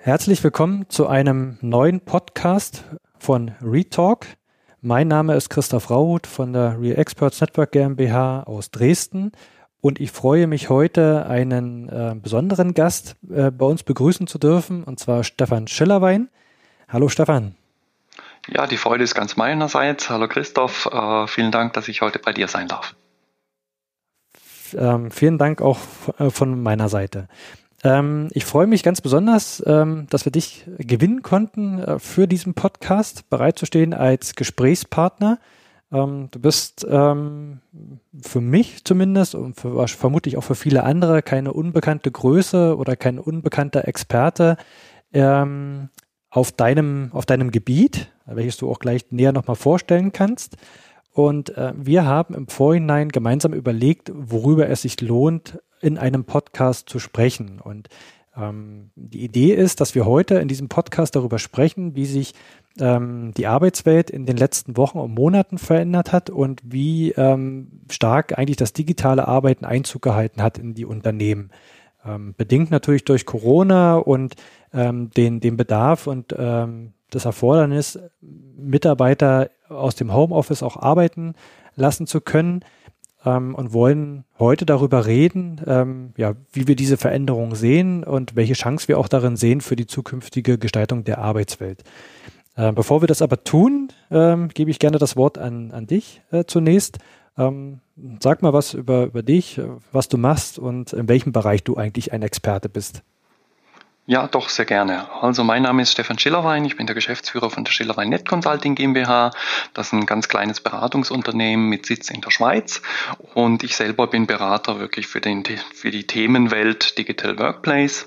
Herzlich willkommen zu einem neuen Podcast von Retalk. Mein Name ist Christoph Rauhut von der Real Experts Network GmbH aus Dresden und ich freue mich heute, einen äh, besonderen Gast äh, bei uns begrüßen zu dürfen, und zwar Stefan Schillerwein. Hallo Stefan. Ja, die Freude ist ganz meinerseits. Hallo Christoph, äh, vielen Dank, dass ich heute bei dir sein darf. Ähm, vielen Dank auch äh, von meiner Seite. Ähm, ich freue mich ganz besonders, ähm, dass wir dich gewinnen konnten, äh, für diesen Podcast bereitzustehen als Gesprächspartner. Ähm, du bist ähm, für mich zumindest und für, vermutlich auch für viele andere keine unbekannte Größe oder kein unbekannter Experte ähm, auf deinem, auf deinem Gebiet, welches du auch gleich näher nochmal vorstellen kannst. Und äh, wir haben im Vorhinein gemeinsam überlegt, worüber es sich lohnt, in einem Podcast zu sprechen. Und ähm, die Idee ist, dass wir heute in diesem Podcast darüber sprechen, wie sich ähm, die Arbeitswelt in den letzten Wochen und Monaten verändert hat und wie ähm, stark eigentlich das digitale Arbeiten Einzug gehalten hat in die Unternehmen. Ähm, bedingt natürlich durch Corona und ähm, den, den Bedarf und ähm, das Erfordernis, Mitarbeiter aus dem Homeoffice auch arbeiten lassen zu können ähm, und wollen heute darüber reden, ähm, ja, wie wir diese Veränderung sehen und welche Chance wir auch darin sehen für die zukünftige Gestaltung der Arbeitswelt. Äh, bevor wir das aber tun, ähm, gebe ich gerne das Wort an, an dich äh, zunächst. Ähm, sag mal was über, über dich, was du machst und in welchem Bereich du eigentlich ein Experte bist. Ja, doch, sehr gerne. Also mein Name ist Stefan Schillerwein, ich bin der Geschäftsführer von der Schillerwein Net Consulting GmbH. Das ist ein ganz kleines Beratungsunternehmen mit Sitz in der Schweiz und ich selber bin Berater wirklich für, den, für die Themenwelt Digital Workplace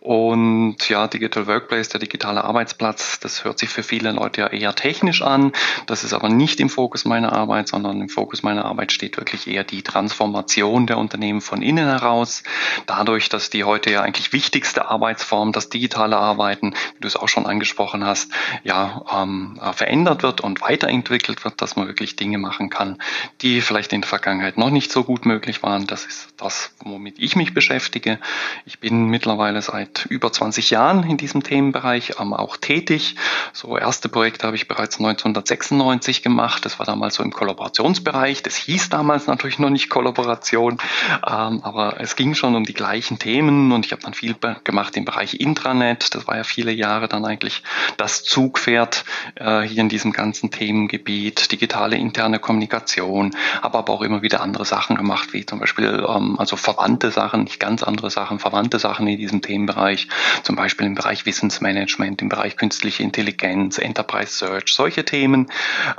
und ja, Digital Workplace, der digitale Arbeitsplatz, das hört sich für viele Leute ja eher technisch an. Das ist aber nicht im Fokus meiner Arbeit, sondern im Fokus meiner Arbeit steht wirklich eher die Transformation der Unternehmen von innen heraus. Dadurch, dass die heute ja eigentlich wichtigste Arbeitsform, das digitale Arbeiten, wie du es auch schon angesprochen hast, ja, ähm, verändert wird und weiterentwickelt wird, dass man wirklich Dinge machen kann, die vielleicht in der Vergangenheit noch nicht so gut möglich waren. Das ist das, womit ich mich beschäftige. Ich bin mittlerweile seit seit über 20 Jahren in diesem Themenbereich ähm, auch tätig. So erste Projekte habe ich bereits 1996 gemacht. Das war damals so im Kollaborationsbereich. Das hieß damals natürlich noch nicht Kollaboration, ähm, aber es ging schon um die gleichen Themen und ich habe dann viel gemacht im Bereich Intranet. Das war ja viele Jahre dann eigentlich das Zugpferd äh, hier in diesem ganzen Themengebiet, digitale interne Kommunikation, habe aber auch immer wieder andere Sachen gemacht, wie zum Beispiel ähm, also verwandte Sachen, nicht ganz andere Sachen, verwandte Sachen in diesem Themenbereich Bereich, zum Beispiel im Bereich Wissensmanagement, im Bereich künstliche Intelligenz, Enterprise Search, solche Themen.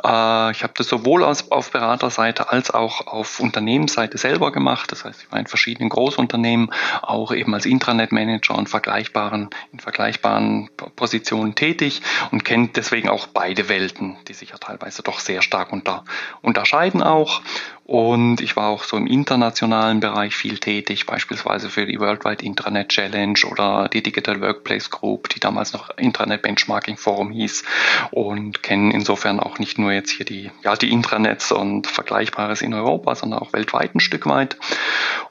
Äh, ich habe das sowohl auf Beraterseite als auch auf Unternehmensseite selber gemacht. Das heißt, ich war in verschiedenen Großunternehmen auch eben als Intranet-Manager und vergleichbaren, in vergleichbaren Positionen tätig und kennt deswegen auch beide Welten, die sich ja teilweise doch sehr stark unter, unterscheiden auch. Und ich war auch so im internationalen Bereich viel tätig, beispielsweise für die Worldwide Intranet Challenge oder die Digital Workplace Group, die damals noch Intranet Benchmarking Forum hieß und kenne insofern auch nicht nur jetzt hier die, ja, die Intranets und Vergleichbares in Europa, sondern auch weltweit ein Stück weit.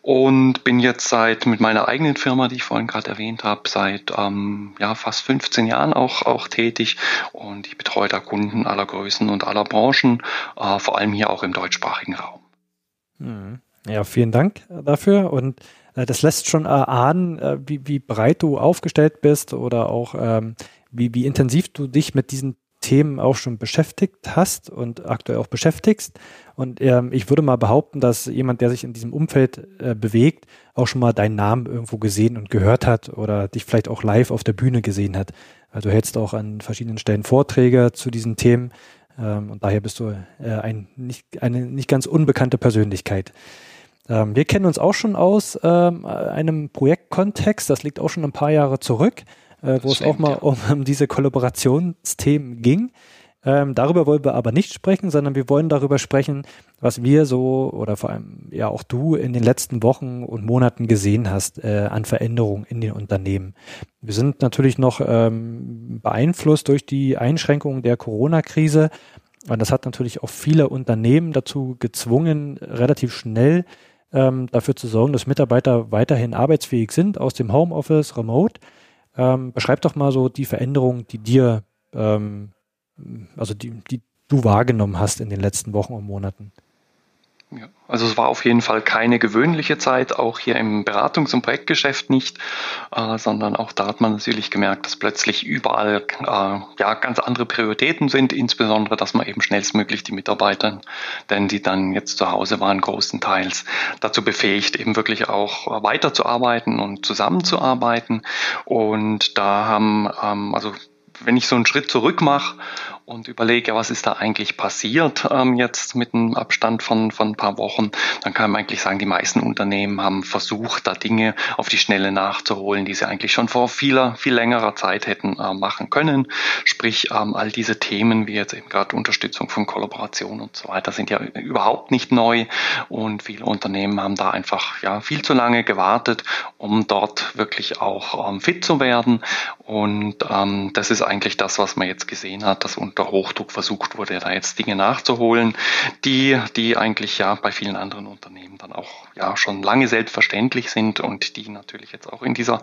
Und bin jetzt seit mit meiner eigenen Firma, die ich vorhin gerade erwähnt habe, seit ähm, ja, fast 15 Jahren auch, auch tätig und ich betreue da Kunden aller Größen und aller Branchen, äh, vor allem hier auch im deutschsprachigen Raum. Mhm. Ja, vielen Dank dafür. Und äh, das lässt schon erahnen, äh, wie, wie breit du aufgestellt bist oder auch ähm, wie, wie intensiv du dich mit diesen Themen auch schon beschäftigt hast und aktuell auch beschäftigst. Und ähm, ich würde mal behaupten, dass jemand, der sich in diesem Umfeld äh, bewegt, auch schon mal deinen Namen irgendwo gesehen und gehört hat oder dich vielleicht auch live auf der Bühne gesehen hat. Also du hältst auch an verschiedenen Stellen Vorträge zu diesen Themen. Ähm, und daher bist du äh, ein, nicht, eine nicht ganz unbekannte Persönlichkeit. Ähm, wir kennen uns auch schon aus ähm, einem Projektkontext, das liegt auch schon ein paar Jahre zurück, äh, wo es auch mal um, um diese Kollaborationsthemen ging. Ähm, darüber wollen wir aber nicht sprechen, sondern wir wollen darüber sprechen, was wir so oder vor allem ja auch du in den letzten Wochen und Monaten gesehen hast äh, an Veränderungen in den Unternehmen. Wir sind natürlich noch ähm, beeinflusst durch die Einschränkungen der Corona-Krise, Und das hat natürlich auch viele Unternehmen dazu gezwungen, relativ schnell ähm, dafür zu sorgen, dass Mitarbeiter weiterhin arbeitsfähig sind aus dem Homeoffice, remote. Ähm, beschreib doch mal so die Veränderungen, die dir, ähm, also die, die du wahrgenommen hast in den letzten Wochen und Monaten. Ja, also es war auf jeden Fall keine gewöhnliche Zeit, auch hier im Beratungs- und Projektgeschäft nicht, äh, sondern auch da hat man natürlich gemerkt, dass plötzlich überall äh, ja ganz andere Prioritäten sind, insbesondere, dass man eben schnellstmöglich die Mitarbeiter, denn die dann jetzt zu Hause waren, großenteils dazu befähigt, eben wirklich auch weiterzuarbeiten und zusammenzuarbeiten. Und da haben ähm, also wenn ich so einen Schritt zurück mache und überlege, was ist da eigentlich passiert ähm, jetzt mit einem Abstand von, von ein paar Wochen, dann kann man eigentlich sagen, die meisten Unternehmen haben versucht, da Dinge auf die Schnelle nachzuholen, die sie eigentlich schon vor vieler, viel längerer Zeit hätten äh, machen können. Sprich, ähm, all diese Themen wie jetzt eben gerade Unterstützung von Kollaboration und so weiter sind ja überhaupt nicht neu. Und viele Unternehmen haben da einfach ja viel zu lange gewartet, um dort wirklich auch ähm, fit zu werden. Und ähm, das ist eigentlich das, was man jetzt gesehen hat, dass unter Hochdruck versucht wurde, da jetzt Dinge nachzuholen, die, die eigentlich ja bei vielen anderen Unternehmen dann auch ja schon lange selbstverständlich sind und die natürlich jetzt auch in dieser,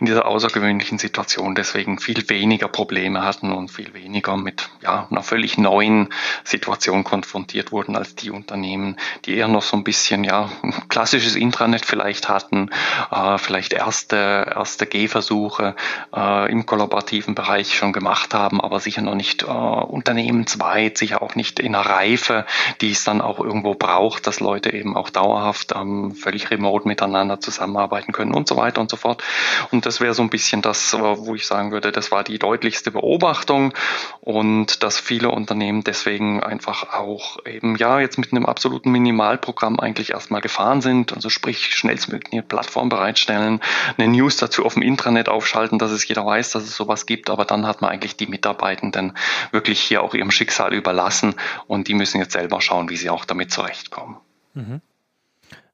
in dieser außergewöhnlichen Situation deswegen viel weniger Probleme hatten und viel weniger mit ja, einer völlig neuen Situation konfrontiert wurden als die Unternehmen, die eher noch so ein bisschen ja klassisches Intranet vielleicht hatten, äh, vielleicht erste, erste Gehversuche äh, im kollaborativen Bereich schon gemacht haben, aber sicher noch nicht äh, unternehmensweit, sicher auch nicht in einer Reife, die es dann auch irgendwo braucht, dass Leute eben auch dauerhaft ähm, völlig remote miteinander zusammenarbeiten können und so weiter und so fort. Und das wäre so ein bisschen das, äh, wo ich sagen würde, das war die deutlichste Beobachtung und dass viele Unternehmen deswegen einfach auch eben ja jetzt mit einem absoluten Minimalprogramm eigentlich erstmal gefahren sind, also sprich schnellstmöglich eine Plattform bereitstellen, eine News dazu auf dem Intranet aufschalten, dass es jeder weiß, dass es sowas gibt, aber dann hat man eigentlich die Mitarbeitenden wirklich hier auch ihrem Schicksal überlassen und die müssen jetzt selber schauen, wie sie auch damit zurechtkommen. Mhm.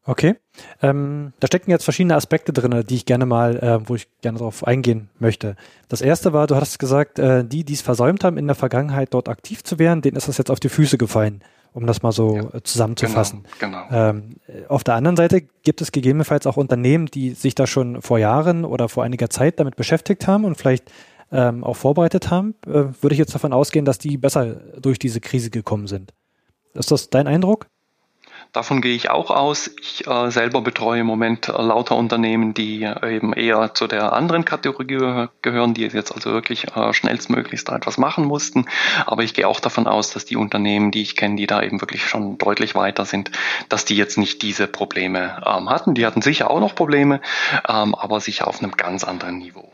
Okay. Ähm, da stecken jetzt verschiedene Aspekte drin, die ich gerne mal, äh, wo ich gerne darauf eingehen möchte. Das erste war, du hast gesagt, äh, die, die es versäumt haben, in der Vergangenheit dort aktiv zu werden, denen ist das jetzt auf die Füße gefallen, um das mal so ja, äh, zusammenzufassen. Genau, genau. Ähm, auf der anderen Seite gibt es gegebenenfalls auch Unternehmen, die sich da schon vor Jahren oder vor einiger Zeit damit beschäftigt haben und vielleicht ähm, auch vorbereitet haben. Äh, würde ich jetzt davon ausgehen, dass die besser durch diese Krise gekommen sind. Ist das dein Eindruck? Davon gehe ich auch aus. Ich äh, selber betreue im Moment äh, lauter Unternehmen, die äh, eben eher zu der anderen Kategorie gehören, die jetzt also wirklich äh, schnellstmöglichst da etwas machen mussten. Aber ich gehe auch davon aus, dass die Unternehmen, die ich kenne, die da eben wirklich schon deutlich weiter sind, dass die jetzt nicht diese Probleme ähm, hatten. Die hatten sicher auch noch Probleme, ähm, aber sicher auf einem ganz anderen Niveau.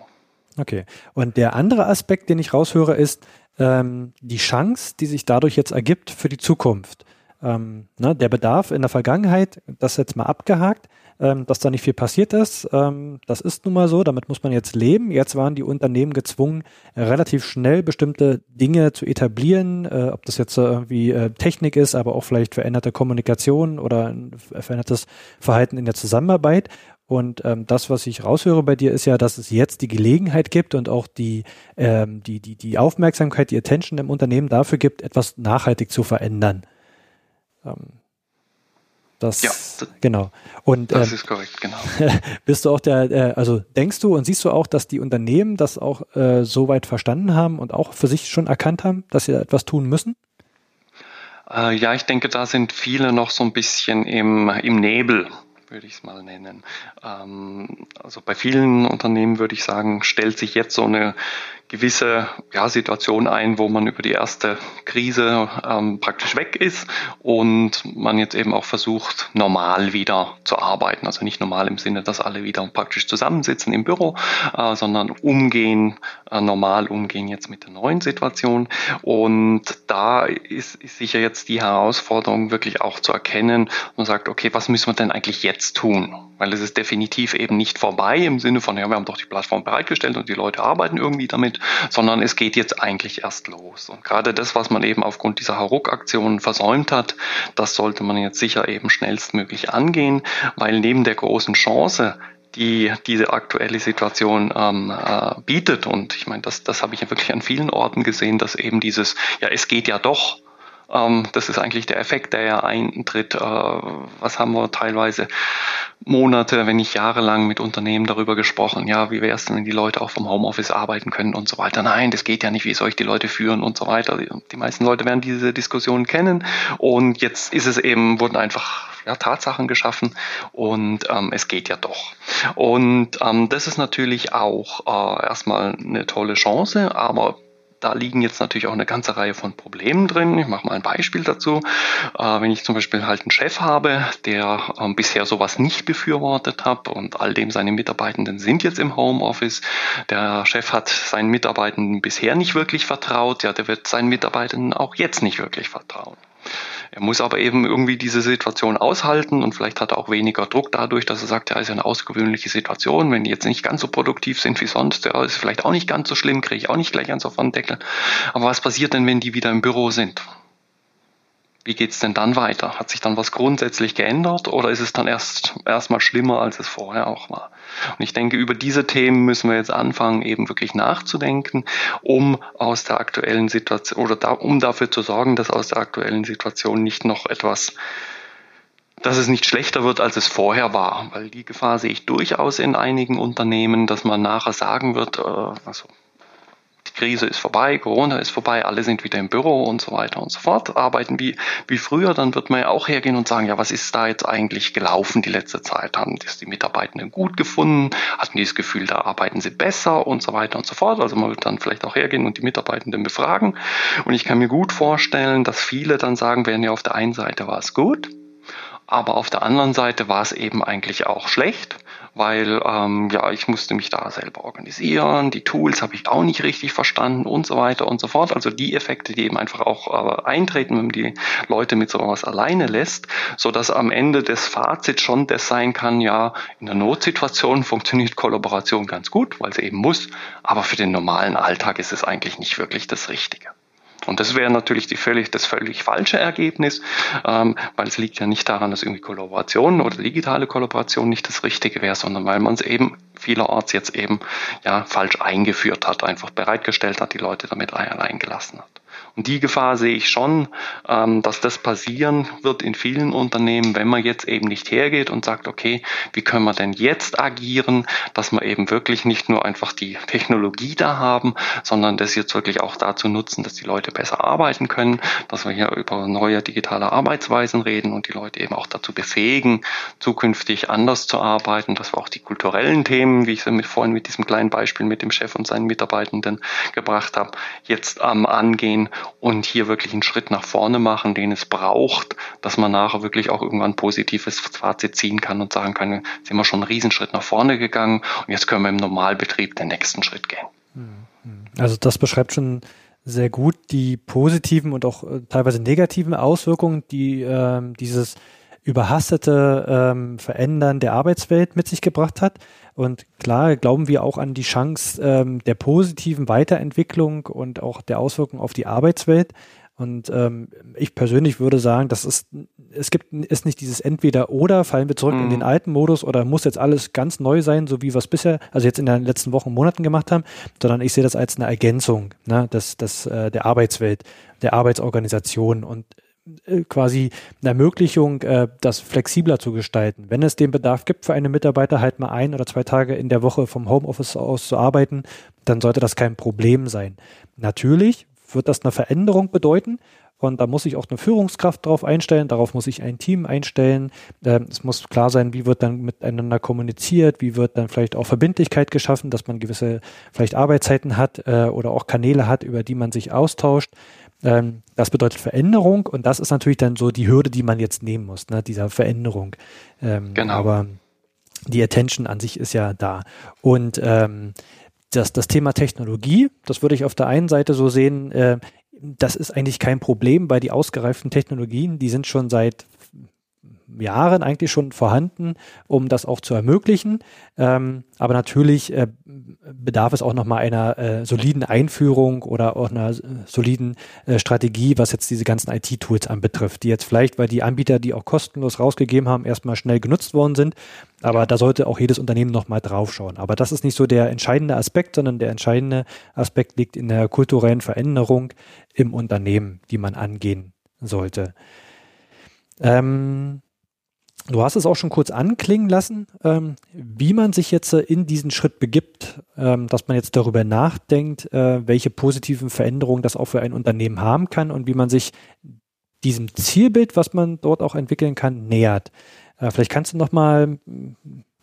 Okay. Und der andere Aspekt, den ich raushöre, ist ähm, die Chance, die sich dadurch jetzt ergibt für die Zukunft ähm, ne, der Bedarf in der Vergangenheit, das jetzt mal abgehakt, ähm, dass da nicht viel passiert ist. Ähm, das ist nun mal so, damit muss man jetzt leben. Jetzt waren die Unternehmen gezwungen, relativ schnell bestimmte Dinge zu etablieren, äh, ob das jetzt irgendwie äh, Technik ist, aber auch vielleicht veränderte Kommunikation oder ein verändertes Verhalten in der Zusammenarbeit. Und ähm, das, was ich raushöre bei dir, ist ja, dass es jetzt die Gelegenheit gibt und auch die, ähm, die, die, die Aufmerksamkeit, die Attention im Unternehmen dafür gibt, etwas nachhaltig zu verändern. Ähm, das, ja, das, genau. Und, das ähm, ist korrekt, genau. bist du auch der, äh, also denkst du und siehst du auch, dass die Unternehmen das auch äh, so weit verstanden haben und auch für sich schon erkannt haben, dass sie etwas tun müssen? Äh, ja, ich denke, da sind viele noch so ein bisschen im, im Nebel würde ich es mal nennen. Ähm, also bei vielen Unternehmen würde ich sagen, stellt sich jetzt so eine gewisse ja, Situation ein, wo man über die erste Krise ähm, praktisch weg ist und man jetzt eben auch versucht, normal wieder zu arbeiten. Also nicht normal im Sinne, dass alle wieder praktisch zusammensitzen im Büro, äh, sondern umgehen, äh, normal umgehen jetzt mit der neuen Situation. Und da ist, ist sicher jetzt die Herausforderung, wirklich auch zu erkennen und sagt, okay, was müssen wir denn eigentlich jetzt tun? Weil es ist definitiv eben nicht vorbei im Sinne von, ja, wir haben doch die Plattform bereitgestellt und die Leute arbeiten irgendwie damit sondern es geht jetzt eigentlich erst los. Und gerade das, was man eben aufgrund dieser Hauruck-Aktionen versäumt hat, das sollte man jetzt sicher eben schnellstmöglich angehen, weil neben der großen Chance, die diese aktuelle Situation ähm, äh, bietet. Und ich meine, das, das habe ich ja wirklich an vielen Orten gesehen, dass eben dieses, ja, es geht ja doch, das ist eigentlich der Effekt, der ja eintritt. Äh, was haben wir teilweise Monate, wenn nicht jahrelang mit Unternehmen darüber gesprochen, ja, wie wäre es denn, wenn die Leute auch vom Homeoffice arbeiten können und so weiter. Nein, das geht ja nicht, wie soll ich die Leute führen und so weiter. Die meisten Leute werden diese Diskussion kennen und jetzt ist es eben, wurden einfach ja, Tatsachen geschaffen und ähm, es geht ja doch. Und ähm, das ist natürlich auch äh, erstmal eine tolle Chance, aber da liegen jetzt natürlich auch eine ganze Reihe von Problemen drin. Ich mache mal ein Beispiel dazu. Äh, wenn ich zum Beispiel halt einen Chef habe, der äh, bisher sowas nicht befürwortet hat und all dem seine Mitarbeitenden sind jetzt im Homeoffice. Der Chef hat seinen Mitarbeitenden bisher nicht wirklich vertraut. Ja, der wird seinen Mitarbeitenden auch jetzt nicht wirklich vertrauen. Er muss aber eben irgendwie diese Situation aushalten und vielleicht hat er auch weniger Druck dadurch, dass er sagt, ja, ist ja eine ausgewöhnliche Situation. Wenn die jetzt nicht ganz so produktiv sind wie sonst, ja, ist vielleicht auch nicht ganz so schlimm, kriege ich auch nicht gleich einen Sofortdeckel. Aber was passiert denn, wenn die wieder im Büro sind? Wie geht's denn dann weiter? Hat sich dann was grundsätzlich geändert oder ist es dann erst erstmal schlimmer, als es vorher auch war? Und ich denke, über diese Themen müssen wir jetzt anfangen, eben wirklich nachzudenken, um aus der aktuellen Situation oder da, um dafür zu sorgen, dass aus der aktuellen Situation nicht noch etwas dass es nicht schlechter wird, als es vorher war, weil die Gefahr sehe ich durchaus in einigen Unternehmen, dass man nachher sagen wird, äh, also Krise ist vorbei, Corona ist vorbei, alle sind wieder im Büro und so weiter und so fort, arbeiten wie, wie früher, dann wird man ja auch hergehen und sagen, ja, was ist da jetzt eigentlich gelaufen die letzte Zeit? Haben das die Mitarbeitenden gut gefunden? Hatten die das Gefühl, da arbeiten sie besser und so weiter und so fort? Also man wird dann vielleicht auch hergehen und die Mitarbeitenden befragen. Und ich kann mir gut vorstellen, dass viele dann sagen werden, ja, auf der einen Seite war es gut, aber auf der anderen Seite war es eben eigentlich auch schlecht weil ähm, ja, ich musste mich da selber organisieren, die Tools habe ich auch nicht richtig verstanden und so weiter und so fort. Also die Effekte, die eben einfach auch äh, eintreten, wenn man die Leute mit sowas alleine lässt, so dass am Ende das Fazit schon das sein kann, ja, in einer Notsituation funktioniert Kollaboration ganz gut, weil sie eben muss, aber für den normalen Alltag ist es eigentlich nicht wirklich das Richtige. Und das wäre natürlich die völlig, das völlig falsche Ergebnis, ähm, weil es liegt ja nicht daran, dass irgendwie Kollaboration oder digitale Kollaboration nicht das Richtige wäre, sondern weil man es eben vielerorts jetzt eben ja falsch eingeführt hat, einfach bereitgestellt hat, die Leute damit allein gelassen hat. Und die Gefahr sehe ich schon, ähm, dass das passieren wird in vielen Unternehmen, wenn man jetzt eben nicht hergeht und sagt, okay, wie können wir denn jetzt agieren, dass wir eben wirklich nicht nur einfach die Technologie da haben, sondern das jetzt wirklich auch dazu nutzen, dass die Leute besser arbeiten können, dass wir hier über neue digitale Arbeitsweisen reden und die Leute eben auch dazu befähigen, zukünftig anders zu arbeiten, dass wir auch die kulturellen Themen, wie ich sie mit vorhin mit diesem kleinen Beispiel mit dem Chef und seinen Mitarbeitenden gebracht habe, jetzt ähm, angehen und hier wirklich einen Schritt nach vorne machen, den es braucht, dass man nachher wirklich auch irgendwann ein positives Fazit ziehen kann und sagen kann, sind wir schon einen Riesenschritt nach vorne gegangen und jetzt können wir im Normalbetrieb den nächsten Schritt gehen. Mhm. Also das beschreibt schon sehr gut die positiven und auch äh, teilweise negativen Auswirkungen, die äh, dieses überhastete ähm, Verändern der Arbeitswelt mit sich gebracht hat. Und klar glauben wir auch an die Chance ähm, der positiven Weiterentwicklung und auch der Auswirkungen auf die Arbeitswelt. Und ähm, ich persönlich würde sagen, das ist, es gibt ist nicht dieses Entweder-Oder, fallen wir zurück mhm. in den alten Modus oder muss jetzt alles ganz neu sein, so wie wir es bisher, also jetzt in den letzten Wochen, Monaten gemacht haben, sondern ich sehe das als eine Ergänzung ne, des, des, äh, der Arbeitswelt, der Arbeitsorganisation. Und quasi eine Ermöglichung, äh, das flexibler zu gestalten. Wenn es den Bedarf gibt für einen Mitarbeiter, halt mal ein oder zwei Tage in der Woche vom Homeoffice aus zu arbeiten, dann sollte das kein Problem sein. Natürlich wird das eine Veränderung bedeuten. Und da muss ich auch eine Führungskraft drauf einstellen, darauf muss ich ein Team einstellen. Ähm, es muss klar sein, wie wird dann miteinander kommuniziert, wie wird dann vielleicht auch Verbindlichkeit geschaffen, dass man gewisse vielleicht Arbeitszeiten hat äh, oder auch Kanäle hat, über die man sich austauscht. Ähm, das bedeutet Veränderung und das ist natürlich dann so die Hürde, die man jetzt nehmen muss, ne, dieser Veränderung. Ähm, genau. Aber die Attention an sich ist ja da. Und ähm, das, das Thema Technologie, das würde ich auf der einen Seite so sehen, äh, das ist eigentlich kein Problem, weil die ausgereiften Technologien, die sind schon seit Jahren eigentlich schon vorhanden, um das auch zu ermöglichen. Ähm, aber natürlich äh, bedarf es auch nochmal einer äh, soliden Einführung oder auch einer äh, soliden äh, Strategie, was jetzt diese ganzen IT-Tools anbetrifft, die jetzt vielleicht, weil die Anbieter, die auch kostenlos rausgegeben haben, erstmal schnell genutzt worden sind. Aber da sollte auch jedes Unternehmen nochmal draufschauen. Aber das ist nicht so der entscheidende Aspekt, sondern der entscheidende Aspekt liegt in der kulturellen Veränderung im Unternehmen, die man angehen sollte. Ähm, du hast es auch schon kurz anklingen lassen, ähm, wie man sich jetzt äh, in diesen Schritt begibt, ähm, dass man jetzt darüber nachdenkt, äh, welche positiven Veränderungen das auch für ein Unternehmen haben kann und wie man sich diesem Zielbild, was man dort auch entwickeln kann, nähert. Äh, vielleicht kannst du noch mal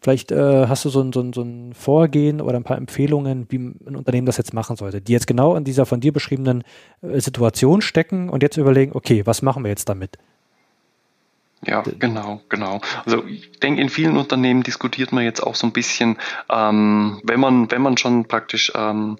Vielleicht äh, hast du so ein, so, ein, so ein Vorgehen oder ein paar Empfehlungen, wie ein Unternehmen das jetzt machen sollte, die jetzt genau in dieser von dir beschriebenen äh, Situation stecken und jetzt überlegen, okay, was machen wir jetzt damit? Ja, genau, genau. Also ich denke, in vielen Unternehmen diskutiert man jetzt auch so ein bisschen, ähm, wenn man, wenn man schon praktisch ähm,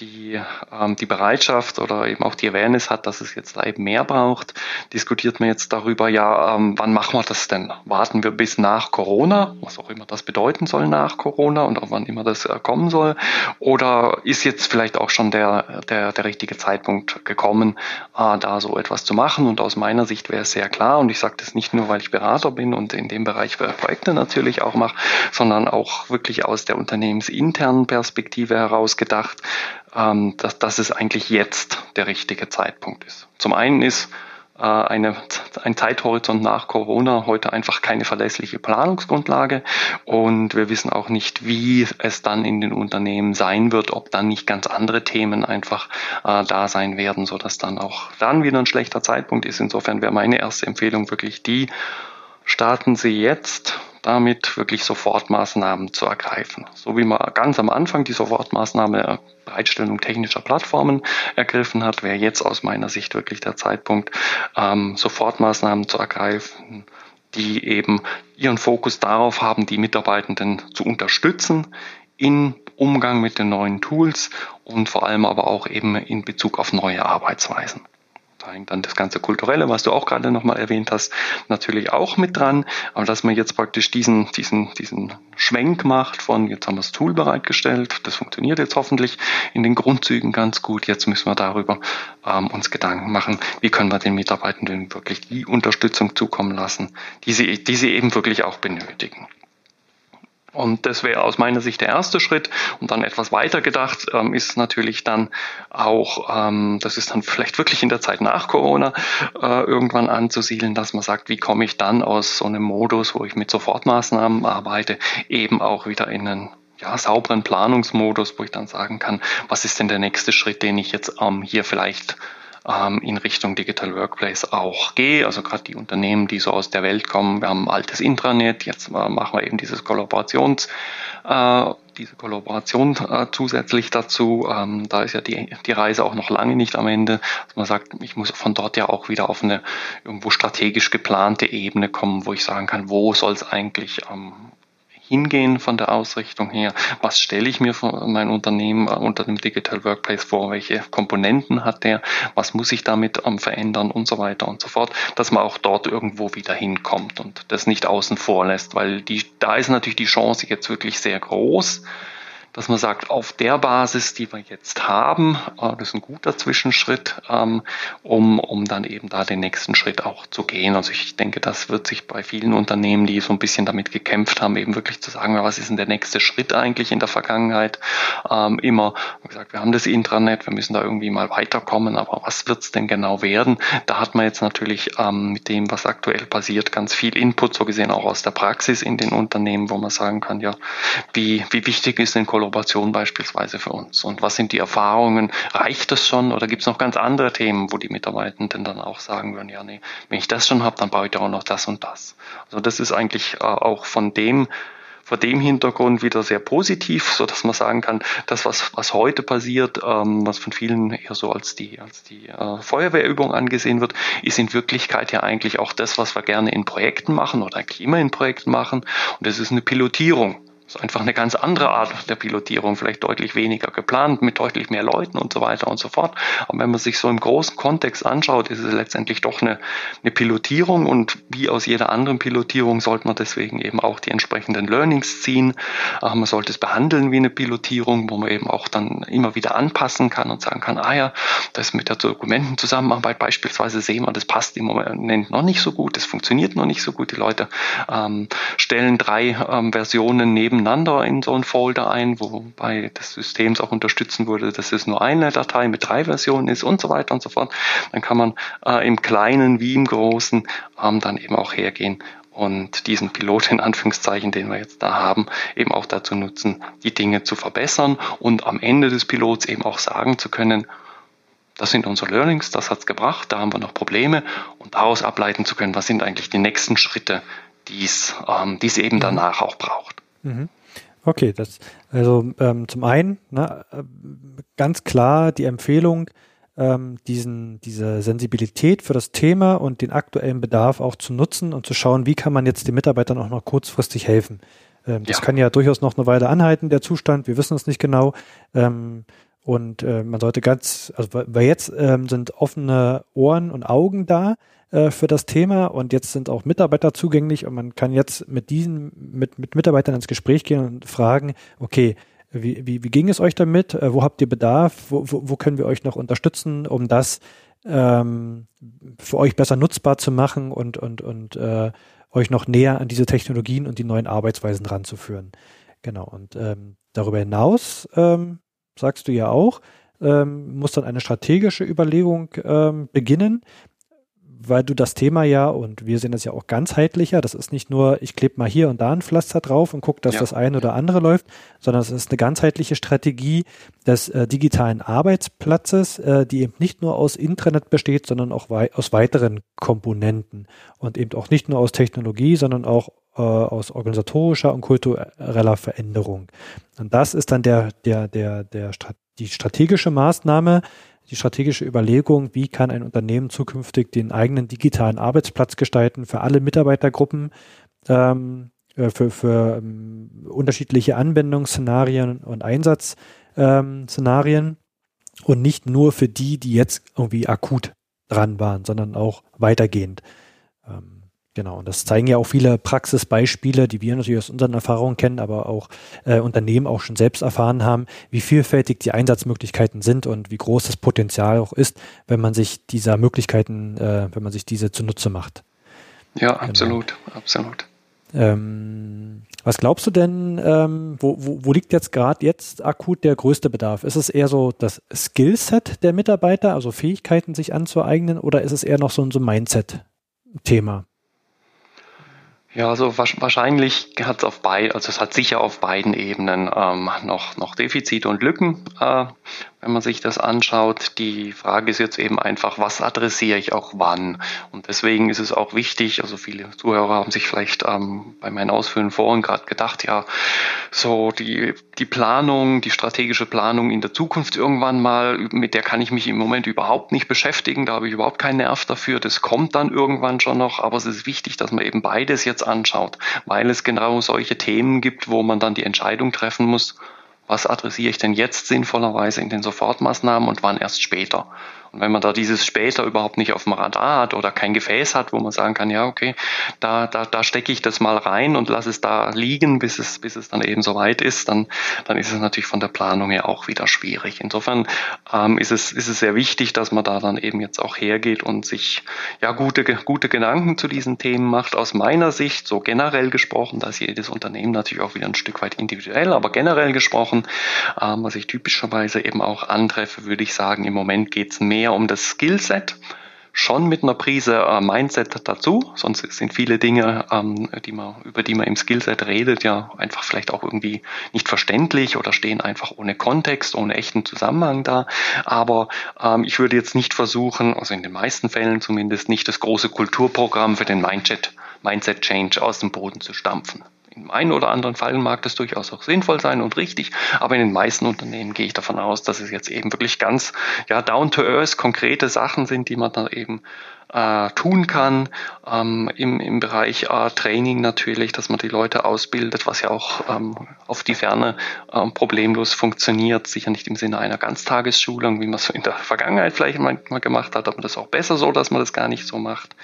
die, ähm, die Bereitschaft oder eben auch die Awareness hat, dass es jetzt da eben mehr braucht, diskutiert man jetzt darüber, ja, ähm, wann machen wir das denn? Warten wir bis nach Corona, was auch immer das bedeuten soll nach Corona und auch wann immer das äh, kommen soll? Oder ist jetzt vielleicht auch schon der, der, der richtige Zeitpunkt gekommen, äh, da so etwas zu machen? Und aus meiner Sicht wäre es sehr klar, und ich sage das nicht nur, weil ich Berater bin und in dem Bereich Projekte natürlich auch mache, sondern auch wirklich aus der unternehmensinternen Perspektive heraus gedacht, ähm, dass, dass es eigentlich jetzt der richtige Zeitpunkt ist. Zum einen ist äh, eine, ein Zeithorizont nach Corona heute einfach keine verlässliche Planungsgrundlage und wir wissen auch nicht, wie es dann in den Unternehmen sein wird, ob dann nicht ganz andere Themen einfach äh, da sein werden, so dass dann auch dann wieder ein schlechter Zeitpunkt ist. Insofern wäre meine erste Empfehlung wirklich die, starten Sie jetzt damit wirklich Sofortmaßnahmen zu ergreifen. So wie man ganz am Anfang die Sofortmaßnahme Bereitstellung technischer Plattformen ergriffen hat, wäre jetzt aus meiner Sicht wirklich der Zeitpunkt, ähm, Sofortmaßnahmen zu ergreifen, die eben ihren Fokus darauf haben, die Mitarbeitenden zu unterstützen in Umgang mit den neuen Tools und vor allem aber auch eben in Bezug auf neue Arbeitsweisen. Da hängt dann das ganze Kulturelle, was du auch gerade nochmal erwähnt hast, natürlich auch mit dran. Aber dass man jetzt praktisch diesen, diesen, diesen Schwenk macht von, jetzt haben wir das Tool bereitgestellt, das funktioniert jetzt hoffentlich in den Grundzügen ganz gut. Jetzt müssen wir darüber ähm, uns Gedanken machen, wie können wir den Mitarbeitenden wirklich die Unterstützung zukommen lassen, die sie, die sie eben wirklich auch benötigen. Und das wäre aus meiner Sicht der erste Schritt. Und dann etwas weiter gedacht ähm, ist natürlich dann auch, ähm, das ist dann vielleicht wirklich in der Zeit nach Corona äh, irgendwann anzusiedeln, dass man sagt, wie komme ich dann aus so einem Modus, wo ich mit Sofortmaßnahmen arbeite, eben auch wieder in einen ja, sauberen Planungsmodus, wo ich dann sagen kann, was ist denn der nächste Schritt, den ich jetzt ähm, hier vielleicht ähm, in Richtung Digital Workplace auch gehe. Also gerade die Unternehmen, die so aus der Welt kommen, wir haben ein altes Intranet, jetzt äh, machen wir eben dieses Kollaborations, äh, diese Kollaboration äh, zusätzlich dazu. Ähm, da ist ja die, die Reise auch noch lange nicht am Ende. Dass man sagt, ich muss von dort ja auch wieder auf eine irgendwo strategisch geplante Ebene kommen, wo ich sagen kann, wo soll es eigentlich ähm, hingehen von der Ausrichtung her? Was stelle ich mir von meinem Unternehmen äh, unter dem Digital Workplace vor? Welche Komponenten hat der? Was muss ich damit ähm, verändern und so weiter und so fort, dass man auch dort irgendwo wieder hinkommt und das nicht außen vor lässt, weil die, da ist natürlich die Chance jetzt wirklich sehr groß, dass man sagt, auf der Basis, die wir jetzt haben, äh, das ist ein guter Zwischenschritt, ähm, um, um dann eben da den nächsten Schritt auch zu gehen. Also ich denke, das wird sich bei vielen Unternehmen, die so ein bisschen damit gekämpft haben, eben wirklich zu sagen, was ist denn der nächste Schritt eigentlich in der Vergangenheit, ähm, immer gesagt, wir haben das Intranet, wir müssen da irgendwie mal weiterkommen, aber was wird es denn genau werden? Da hat man jetzt natürlich ähm, mit dem, was aktuell passiert, ganz viel Input, so gesehen auch aus der Praxis in den Unternehmen, wo man sagen kann, ja, wie, wie wichtig ist denn Kollaboration Kollaboration beispielsweise für uns? Und was sind die Erfahrungen? Reicht das schon oder gibt es noch ganz andere Themen, wo die Mitarbeitenden dann auch sagen würden, ja, nee, wenn ich das schon habe, dann baue ich auch noch das und das. Also das ist eigentlich äh, auch von dem, vor dem Hintergrund wieder sehr positiv, so dass man sagen kann, das, was, was heute passiert, ähm, was von vielen eher so als die, als die äh, Feuerwehrübung angesehen wird, ist in Wirklichkeit ja eigentlich auch das, was wir gerne in Projekten machen oder immer in Projekten machen. Und das ist eine Pilotierung. Ist einfach eine ganz andere Art der Pilotierung, vielleicht deutlich weniger geplant, mit deutlich mehr Leuten und so weiter und so fort. Aber wenn man sich so im großen Kontext anschaut, ist es letztendlich doch eine, eine Pilotierung und wie aus jeder anderen Pilotierung sollte man deswegen eben auch die entsprechenden Learnings ziehen. Äh, man sollte es behandeln wie eine Pilotierung, wo man eben auch dann immer wieder anpassen kann und sagen kann, ah ja, das mit der Dokumentenzusammenarbeit beispielsweise sehen wir, das passt im Moment noch nicht so gut, das funktioniert noch nicht so gut. Die Leute ähm, stellen drei ähm, Versionen neben nebeneinander in so einen Folder ein, wobei das System auch unterstützen würde, dass es nur eine Datei mit drei Versionen ist und so weiter und so fort. Dann kann man äh, im Kleinen wie im Großen ähm, dann eben auch hergehen und diesen Pilot in Anführungszeichen, den wir jetzt da haben, eben auch dazu nutzen, die Dinge zu verbessern und am Ende des Pilots eben auch sagen zu können, das sind unsere Learnings, das hat's gebracht, da haben wir noch Probleme und daraus ableiten zu können, was sind eigentlich die nächsten Schritte, die es ähm, die's eben mhm. danach auch braucht. Mhm. Okay, das also ähm, zum einen ne, äh, ganz klar die Empfehlung, ähm, diesen, diese Sensibilität für das Thema und den aktuellen Bedarf auch zu nutzen und zu schauen, wie kann man jetzt den Mitarbeitern auch noch kurzfristig helfen. Ähm, das ja. kann ja durchaus noch eine Weile anhalten, der Zustand. Wir wissen es nicht genau. Ähm, und äh, man sollte ganz, also weil jetzt ähm, sind offene Ohren und Augen da äh, für das Thema und jetzt sind auch Mitarbeiter zugänglich und man kann jetzt mit diesen, mit, mit Mitarbeitern ins Gespräch gehen und fragen, okay, wie, wie, wie ging es euch damit? Äh, wo habt ihr Bedarf? Wo, wo, wo können wir euch noch unterstützen, um das ähm, für euch besser nutzbar zu machen und, und, und äh, euch noch näher an diese Technologien und die neuen Arbeitsweisen ranzuführen? Genau. Und ähm, darüber hinaus ähm, sagst du ja auch, ähm, muss dann eine strategische Überlegung ähm, beginnen weil du das Thema ja, und wir sehen das ja auch ganzheitlicher, das ist nicht nur, ich klebe mal hier und da ein Pflaster drauf und gucke, dass ja. das eine oder andere läuft, sondern es ist eine ganzheitliche Strategie des äh, digitalen Arbeitsplatzes, äh, die eben nicht nur aus Intranet besteht, sondern auch wei aus weiteren Komponenten und eben auch nicht nur aus Technologie, sondern auch äh, aus organisatorischer und kultureller Veränderung. Und das ist dann der, der, der, der, die strategische Maßnahme, die strategische Überlegung, wie kann ein Unternehmen zukünftig den eigenen digitalen Arbeitsplatz gestalten für alle Mitarbeitergruppen, ähm, äh, für, für ähm, unterschiedliche Anwendungsszenarien und Einsatzszenarien ähm, und nicht nur für die, die jetzt irgendwie akut dran waren, sondern auch weitergehend. Genau, und das zeigen ja auch viele Praxisbeispiele, die wir natürlich aus unseren Erfahrungen kennen, aber auch äh, Unternehmen auch schon selbst erfahren haben, wie vielfältig die Einsatzmöglichkeiten sind und wie groß das Potenzial auch ist, wenn man sich dieser Möglichkeiten, äh, wenn man sich diese zunutze macht. Ja, genau. absolut, genau. absolut. Ähm, was glaubst du denn, ähm, wo, wo, wo liegt jetzt gerade jetzt akut der größte Bedarf? Ist es eher so das Skillset der Mitarbeiter, also Fähigkeiten sich anzueignen, oder ist es eher noch so ein so Mindset-Thema? Ja, also wahrscheinlich hat es auf beiden, also es hat sicher auf beiden Ebenen ähm, noch, noch Defizite und Lücken. Äh, wenn man sich das anschaut. Die Frage ist jetzt eben einfach, was adressiere ich auch wann? Und deswegen ist es auch wichtig, also viele Zuhörer haben sich vielleicht ähm, bei meinen Ausführungen vorhin gerade gedacht, ja, so die, die Planung, die strategische Planung in der Zukunft irgendwann mal, mit der kann ich mich im Moment überhaupt nicht beschäftigen, da habe ich überhaupt keinen Nerv dafür, das kommt dann irgendwann schon noch, aber es ist wichtig, dass man eben beides jetzt anschaut, weil es genau solche Themen gibt, wo man dann die Entscheidung treffen muss, was adressiere ich denn jetzt sinnvollerweise in den Sofortmaßnahmen und wann erst später. Wenn man da dieses später überhaupt nicht auf dem Radar hat oder kein Gefäß hat, wo man sagen kann, ja, okay, da, da, da stecke ich das mal rein und lasse es da liegen, bis es, bis es dann eben soweit ist, dann, dann ist es natürlich von der Planung her auch wieder schwierig. Insofern ähm, ist, es, ist es sehr wichtig, dass man da dann eben jetzt auch hergeht und sich ja gute, gute Gedanken zu diesen Themen macht. Aus meiner Sicht, so generell gesprochen, da ist jedes Unternehmen natürlich auch wieder ein Stück weit individuell, aber generell gesprochen, ähm, was ich typischerweise eben auch antreffe, würde ich sagen, im Moment geht es mehr mehr um das Skillset, schon mit einer Prise äh, Mindset dazu. Sonst sind viele Dinge, ähm, die man, über die man im Skillset redet, ja einfach vielleicht auch irgendwie nicht verständlich oder stehen einfach ohne Kontext, ohne echten Zusammenhang da. Aber ähm, ich würde jetzt nicht versuchen, also in den meisten Fällen zumindest nicht das große Kulturprogramm für den Mindset, Mindset Change aus dem Boden zu stampfen. Im einen oder anderen Fall mag das durchaus auch sinnvoll sein und richtig, aber in den meisten Unternehmen gehe ich davon aus, dass es jetzt eben wirklich ganz ja, down to earth konkrete Sachen sind, die man dann eben äh, tun kann ähm, im, im Bereich äh, Training natürlich, dass man die Leute ausbildet, was ja auch ähm, auf die Ferne ähm, problemlos funktioniert. Sicher nicht im Sinne einer Ganztagesschulung, wie man es in der Vergangenheit vielleicht manchmal gemacht hat, aber das ist auch besser so, dass man das gar nicht so macht.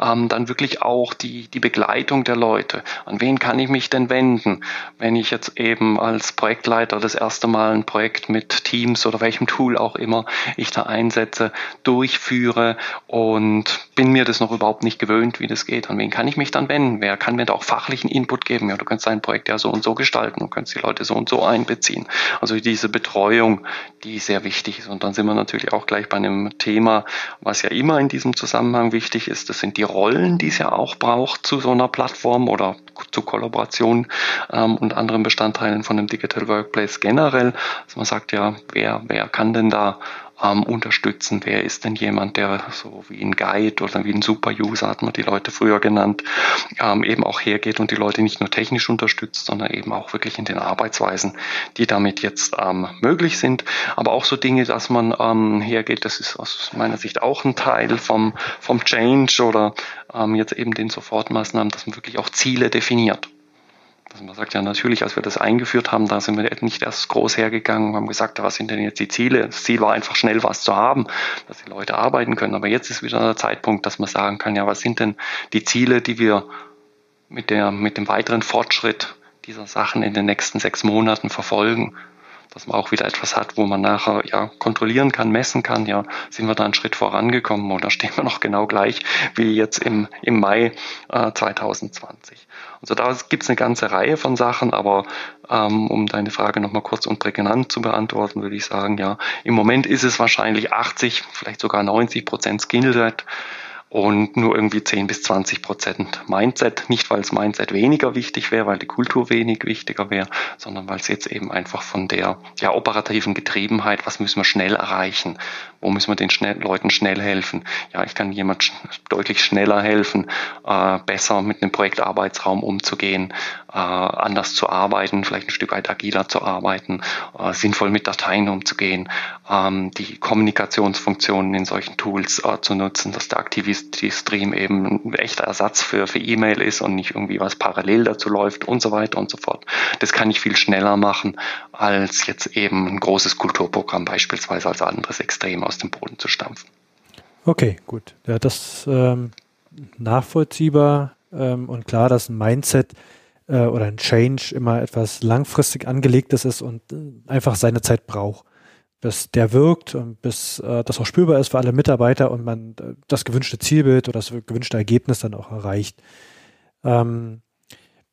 Ähm, dann wirklich auch die, die Begleitung der Leute. An wen kann ich mich denn wenden, wenn ich jetzt eben als Projektleiter das erste Mal ein Projekt mit Teams oder welchem Tool auch immer ich da einsetze, durchführe und bin mir das noch überhaupt nicht gewöhnt, wie das geht. An wen kann ich mich dann wenden? Wer kann mir da auch fachlichen Input geben? Ja, du kannst dein Projekt ja so und so gestalten, du kannst die Leute so und so einbeziehen. Also diese Betreuung, die sehr wichtig ist. Und dann sind wir natürlich auch gleich bei einem Thema, was ja immer in diesem Zusammenhang wichtig ist. Das sind die Rollen, die es ja auch braucht zu so einer Plattform oder zu Kollaboration ähm, und anderen Bestandteilen von einem Digital Workplace generell. Also man sagt ja, wer, wer kann denn da ähm, unterstützen. Wer ist denn jemand, der so wie ein Guide oder wie ein Super-User, hat man die Leute früher genannt, ähm, eben auch hergeht und die Leute nicht nur technisch unterstützt, sondern eben auch wirklich in den Arbeitsweisen, die damit jetzt ähm, möglich sind. Aber auch so Dinge, dass man ähm, hergeht, das ist aus meiner Sicht auch ein Teil vom, vom Change oder ähm, jetzt eben den Sofortmaßnahmen, dass man wirklich auch Ziele definiert. Also man sagt ja natürlich, als wir das eingeführt haben, da sind wir nicht erst groß hergegangen und haben gesagt, was sind denn jetzt die Ziele? Das Ziel war einfach schnell was zu haben, dass die Leute arbeiten können. Aber jetzt ist wieder der Zeitpunkt, dass man sagen kann, ja, was sind denn die Ziele, die wir mit, der, mit dem weiteren Fortschritt dieser Sachen in den nächsten sechs Monaten verfolgen? dass man auch wieder etwas hat, wo man nachher ja kontrollieren kann, messen kann, ja, sind wir da einen Schritt vorangekommen oder stehen wir noch genau gleich wie jetzt im, im Mai äh, 2020. Also da gibt es eine ganze Reihe von Sachen, aber ähm, um deine Frage nochmal kurz und prägnant zu beantworten, würde ich sagen, ja, im Moment ist es wahrscheinlich 80, vielleicht sogar 90 Prozent Skillset und nur irgendwie 10 bis 20 Prozent Mindset. Nicht, weil das Mindset weniger wichtig wäre, weil die Kultur wenig wichtiger wäre, sondern weil es jetzt eben einfach von der ja, operativen Getriebenheit, was müssen wir schnell erreichen, wo müssen wir den schnell, Leuten schnell helfen. Ja, ich kann jemand sch deutlich schneller helfen, äh, besser mit einem Projektarbeitsraum umzugehen, äh, anders zu arbeiten, vielleicht ein Stück weit agiler zu arbeiten, äh, sinnvoll mit Dateien umzugehen, ähm, die Kommunikationsfunktionen in solchen Tools äh, zu nutzen, dass der Aktivist Stream eben ein echter Ersatz für, für E-Mail ist und nicht irgendwie was parallel dazu läuft und so weiter und so fort. Das kann ich viel schneller machen, als jetzt eben ein großes Kulturprogramm beispielsweise als anderes Extrem aus dem Boden zu stampfen. Okay, gut. Ja, das ähm, nachvollziehbar ähm, und klar, dass ein Mindset äh, oder ein Change immer etwas langfristig angelegtes ist und äh, einfach seine Zeit braucht bis der wirkt und bis äh, das auch spürbar ist für alle Mitarbeiter und man äh, das gewünschte Zielbild oder das gewünschte Ergebnis dann auch erreicht. Ähm,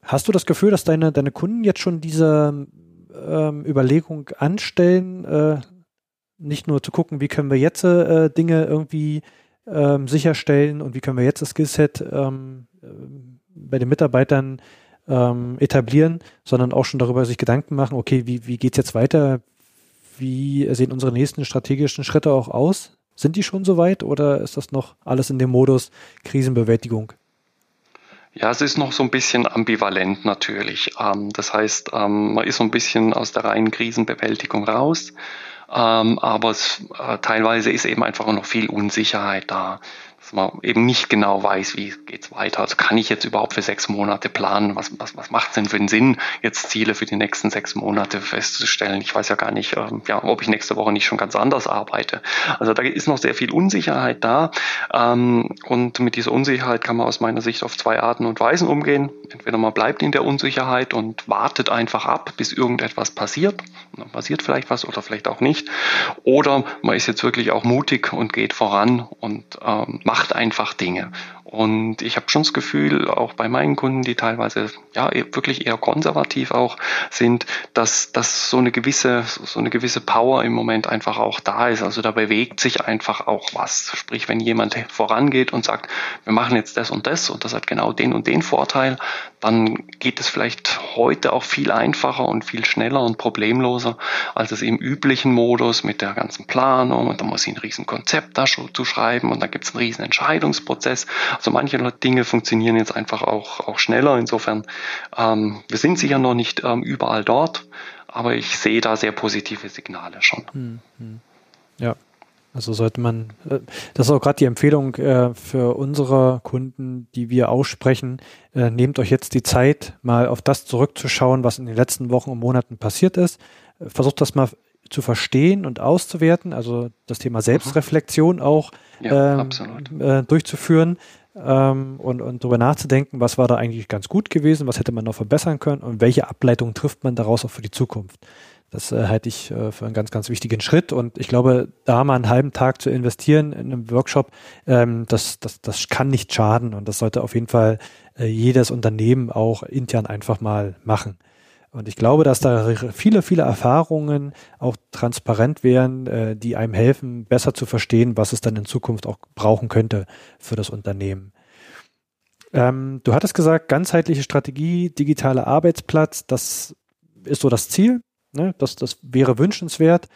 hast du das Gefühl, dass deine, deine Kunden jetzt schon diese ähm, Überlegung anstellen, äh, nicht nur zu gucken, wie können wir jetzt äh, Dinge irgendwie ähm, sicherstellen und wie können wir jetzt das Skillset ähm, äh, bei den Mitarbeitern ähm, etablieren, sondern auch schon darüber sich Gedanken machen, okay, wie, wie geht's jetzt weiter? Wie sehen unsere nächsten strategischen Schritte auch aus? Sind die schon soweit oder ist das noch alles in dem Modus Krisenbewältigung? Ja, es ist noch so ein bisschen ambivalent natürlich. Ähm, das heißt, ähm, man ist so ein bisschen aus der reinen Krisenbewältigung raus, ähm, aber es, äh, teilweise ist eben einfach noch viel Unsicherheit da dass man eben nicht genau weiß, wie geht's weiter. Also kann ich jetzt überhaupt für sechs Monate planen? Was, was, was macht es denn für einen Sinn, jetzt Ziele für die nächsten sechs Monate festzustellen? Ich weiß ja gar nicht, ähm, ja, ob ich nächste Woche nicht schon ganz anders arbeite. Also da ist noch sehr viel Unsicherheit da. Ähm, und mit dieser Unsicherheit kann man aus meiner Sicht auf zwei Arten und Weisen umgehen. Entweder man bleibt in der Unsicherheit und wartet einfach ab, bis irgendetwas passiert. Und dann passiert vielleicht was oder vielleicht auch nicht. Oder man ist jetzt wirklich auch mutig und geht voran und ähm, macht einfach Dinge. Und ich habe schon das Gefühl, auch bei meinen Kunden, die teilweise ja e-, wirklich eher konservativ auch sind, dass, dass so eine gewisse, so eine gewisse Power im Moment einfach auch da ist. Also da bewegt sich einfach auch was. Sprich, wenn jemand vorangeht und sagt, wir machen jetzt das und das und das hat genau den und den Vorteil, dann geht es vielleicht heute auch viel einfacher und viel schneller und problemloser, als es im üblichen Modus mit der ganzen Planung und da muss ich ein riesen Konzept da schon zu schreiben und da gibt es einen riesen Entscheidungsprozess. Also manche Dinge funktionieren jetzt einfach auch, auch schneller. Insofern, ähm, wir sind sicher noch nicht ähm, überall dort, aber ich sehe da sehr positive Signale schon. Hm, hm. Ja, also sollte man, äh, das ist auch gerade die Empfehlung äh, für unsere Kunden, die wir aussprechen, äh, nehmt euch jetzt die Zeit, mal auf das zurückzuschauen, was in den letzten Wochen und Monaten passiert ist. Versucht das mal zu verstehen und auszuwerten, also das Thema Selbstreflexion auch ja, ähm, äh, durchzuführen ähm, und, und darüber nachzudenken, was war da eigentlich ganz gut gewesen, was hätte man noch verbessern können und welche Ableitung trifft man daraus auch für die Zukunft. Das äh, halte ich äh, für einen ganz, ganz wichtigen Schritt. Und ich glaube, da mal einen halben Tag zu investieren in einem Workshop, ähm, das, das, das kann nicht schaden. Und das sollte auf jeden Fall äh, jedes Unternehmen auch intern einfach mal machen. Und ich glaube, dass da viele, viele Erfahrungen auch transparent wären, äh, die einem helfen, besser zu verstehen, was es dann in Zukunft auch brauchen könnte für das Unternehmen. Ähm, du hattest gesagt, ganzheitliche Strategie, digitaler Arbeitsplatz, das ist so das Ziel. Ne? Das, das wäre wünschenswert.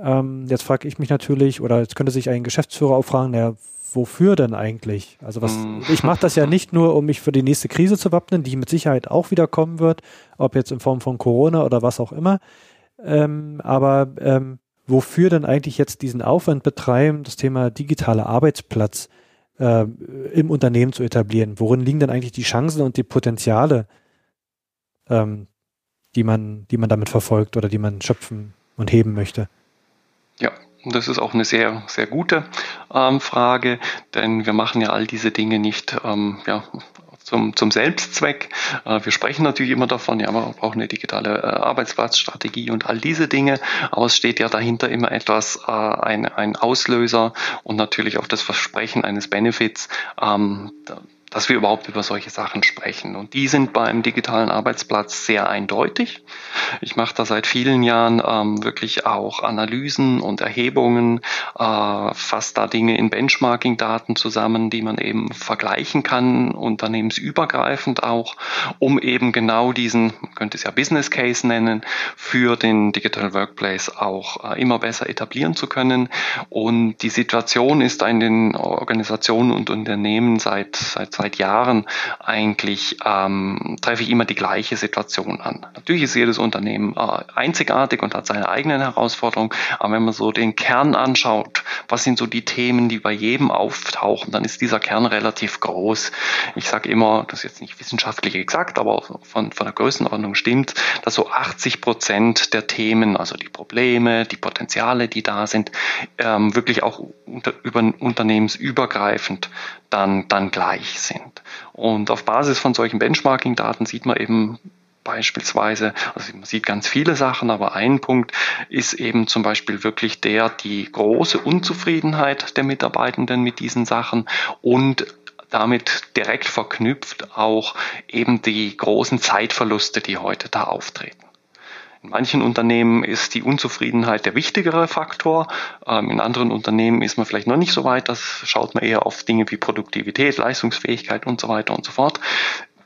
Ähm, jetzt frage ich mich natürlich, oder jetzt könnte sich ein Geschäftsführer auch fragen, naja, wofür denn eigentlich? Also was, mm. ich mache das ja nicht nur, um mich für die nächste Krise zu wappnen, die mit Sicherheit auch wieder kommen wird, ob jetzt in Form von Corona oder was auch immer. Ähm, aber ähm, wofür denn eigentlich jetzt diesen Aufwand betreiben, das Thema digitaler Arbeitsplatz äh, im Unternehmen zu etablieren? Worin liegen denn eigentlich die Chancen und die Potenziale, ähm, die man, die man damit verfolgt oder die man schöpfen und heben möchte? Ja, und das ist auch eine sehr, sehr gute ähm, Frage, denn wir machen ja all diese Dinge nicht ähm, ja, zum, zum Selbstzweck. Äh, wir sprechen natürlich immer davon, ja, man braucht eine digitale äh, Arbeitsplatzstrategie und all diese Dinge, aber es steht ja dahinter immer etwas, äh, ein, ein Auslöser und natürlich auch das Versprechen eines Benefits. Ähm, dass wir überhaupt über solche Sachen sprechen. Und die sind beim digitalen Arbeitsplatz sehr eindeutig. Ich mache da seit vielen Jahren ähm, wirklich auch Analysen und Erhebungen, äh, fasse da Dinge in Benchmarking-Daten zusammen, die man eben vergleichen kann, unternehmensübergreifend auch, um eben genau diesen, man könnte es ja Business Case nennen, für den Digital Workplace auch äh, immer besser etablieren zu können. Und die Situation ist in den Organisationen und Unternehmen seit, seit seit Jahren eigentlich ähm, treffe ich immer die gleiche Situation an. Natürlich ist jedes Unternehmen äh, einzigartig und hat seine eigenen Herausforderungen, aber wenn man so den Kern anschaut, was sind so die Themen, die bei jedem auftauchen, dann ist dieser Kern relativ groß. Ich sage immer, das ist jetzt nicht wissenschaftlich exakt, aber von, von der Größenordnung stimmt, dass so 80 Prozent der Themen, also die Probleme, die Potenziale, die da sind, ähm, wirklich auch unter, über, unternehmensübergreifend dann, dann gleich sind. Und auf Basis von solchen Benchmarking-Daten sieht man eben beispielsweise, also man sieht ganz viele Sachen, aber ein Punkt ist eben zum Beispiel wirklich der, die große Unzufriedenheit der Mitarbeitenden mit diesen Sachen und damit direkt verknüpft auch eben die großen Zeitverluste, die heute da auftreten. In manchen Unternehmen ist die Unzufriedenheit der wichtigere Faktor. Ähm, in anderen Unternehmen ist man vielleicht noch nicht so weit. Das schaut man eher auf Dinge wie Produktivität, Leistungsfähigkeit und so weiter und so fort.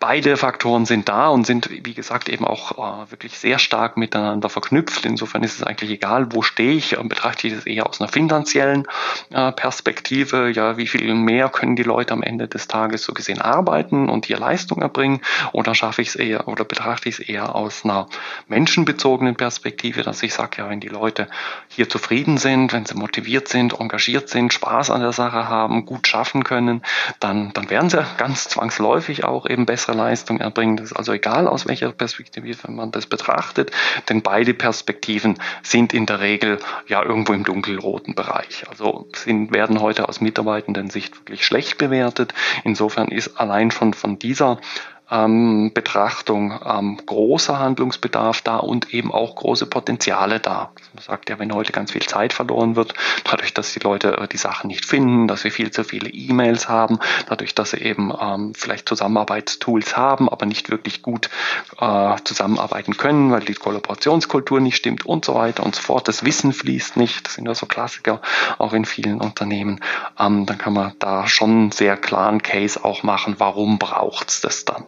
Beide Faktoren sind da und sind, wie gesagt, eben auch äh, wirklich sehr stark miteinander verknüpft. Insofern ist es eigentlich egal, wo stehe ich, äh, betrachte ich es eher aus einer finanziellen äh, Perspektive. Ja, wie viel mehr können die Leute am Ende des Tages so gesehen arbeiten und hier Leistung erbringen? Oder schaffe ich es eher oder betrachte ich es eher aus einer menschenbezogenen Perspektive, dass ich sage, ja, wenn die Leute hier zufrieden sind, wenn sie motiviert sind, engagiert sind, Spaß an der Sache haben, gut schaffen können, dann, dann werden sie ganz zwangsläufig auch eben besser bessere Leistung erbringen. Das ist also egal, aus welcher Perspektive man das betrachtet, denn beide Perspektiven sind in der Regel ja irgendwo im dunkelroten Bereich. Also sind, werden heute aus Mitarbeitenden Sicht wirklich schlecht bewertet. Insofern ist allein schon von dieser ähm, Betrachtung ähm, großer Handlungsbedarf da und eben auch große Potenziale da. Man sagt ja, wenn heute ganz viel Zeit verloren wird, dadurch, dass die Leute äh, die Sachen nicht finden, dass sie viel zu viele E-Mails haben, dadurch, dass sie eben ähm, vielleicht Zusammenarbeitstools haben, aber nicht wirklich gut äh, zusammenarbeiten können, weil die Kollaborationskultur nicht stimmt und so weiter und so fort. Das Wissen fließt nicht. Das sind ja so Klassiker auch in vielen Unternehmen. Ähm, dann kann man da schon einen sehr klaren Case auch machen, warum braucht's das dann?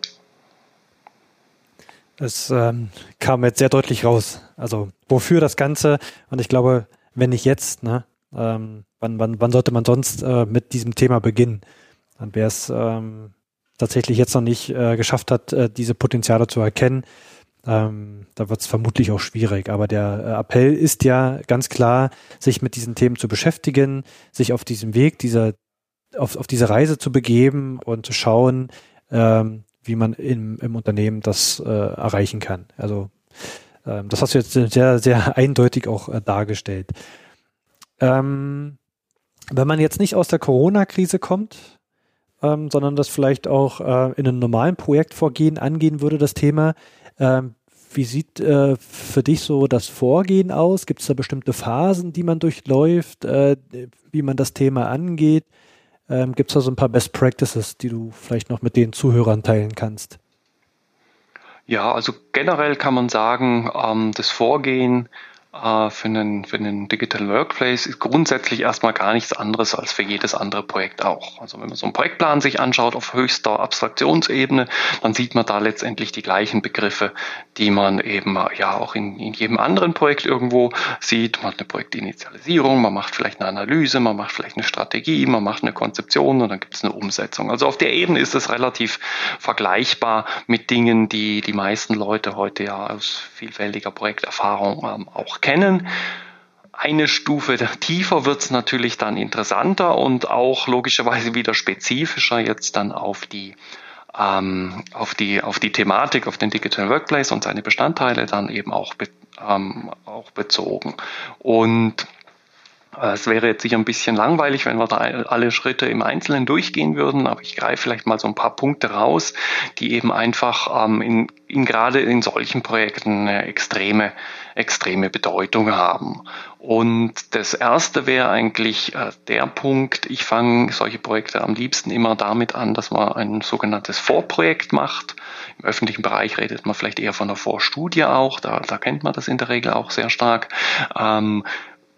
Es ähm, kam jetzt sehr deutlich raus. Also wofür das Ganze? Und ich glaube, wenn nicht jetzt, ne, ähm, wann, wann, wann sollte man sonst äh, mit diesem Thema beginnen? Dann wer es ähm, tatsächlich jetzt noch nicht äh, geschafft hat, äh, diese Potenziale zu erkennen, ähm, da wird es vermutlich auch schwierig. Aber der äh, Appell ist ja ganz klar, sich mit diesen Themen zu beschäftigen, sich auf diesem Weg dieser, auf, auf diese Reise zu begeben und zu schauen, ähm, wie man im, im Unternehmen das äh, erreichen kann. Also ähm, das hast du jetzt sehr, sehr eindeutig auch äh, dargestellt. Ähm, wenn man jetzt nicht aus der Corona-Krise kommt, ähm, sondern das vielleicht auch äh, in einem normalen Projektvorgehen angehen würde, das Thema, ähm, wie sieht äh, für dich so das Vorgehen aus? Gibt es da bestimmte Phasen, die man durchläuft, äh, wie man das Thema angeht? Ähm, Gibt es da so ein paar Best Practices, die du vielleicht noch mit den Zuhörern teilen kannst? Ja, also generell kann man sagen, ähm, das Vorgehen äh, für einen, für einen Digital Workplace ist grundsätzlich erstmal gar nichts anderes als für jedes andere Projekt auch. Also wenn man so einen Projektplan sich anschaut auf höchster Abstraktionsebene, dann sieht man da letztendlich die gleichen Begriffe, die man eben ja auch in, in jedem anderen Projekt irgendwo sieht. Man hat eine Projektinitialisierung, man macht vielleicht eine Analyse, man macht vielleicht eine Strategie, man macht eine Konzeption und dann gibt es eine Umsetzung. Also auf der Ebene ist es relativ vergleichbar mit Dingen, die die meisten Leute heute ja aus vielfältiger Projekterfahrung ähm, auch kennen. Eine Stufe tiefer wird es natürlich dann interessanter und auch logischerweise wieder spezifischer jetzt dann auf die ähm, auf die auf die Thematik, auf den Digital Workplace und seine Bestandteile dann eben auch, be, ähm, auch bezogen. Und es wäre jetzt sicher ein bisschen langweilig, wenn wir da alle Schritte im Einzelnen durchgehen würden, aber ich greife vielleicht mal so ein paar Punkte raus, die eben einfach ähm, in, in gerade in solchen Projekten eine extreme, extreme Bedeutung haben. Und das erste wäre eigentlich äh, der Punkt, ich fange solche Projekte am liebsten immer damit an, dass man ein sogenanntes Vorprojekt macht. Im öffentlichen Bereich redet man vielleicht eher von einer Vorstudie auch, da, da kennt man das in der Regel auch sehr stark. Ähm,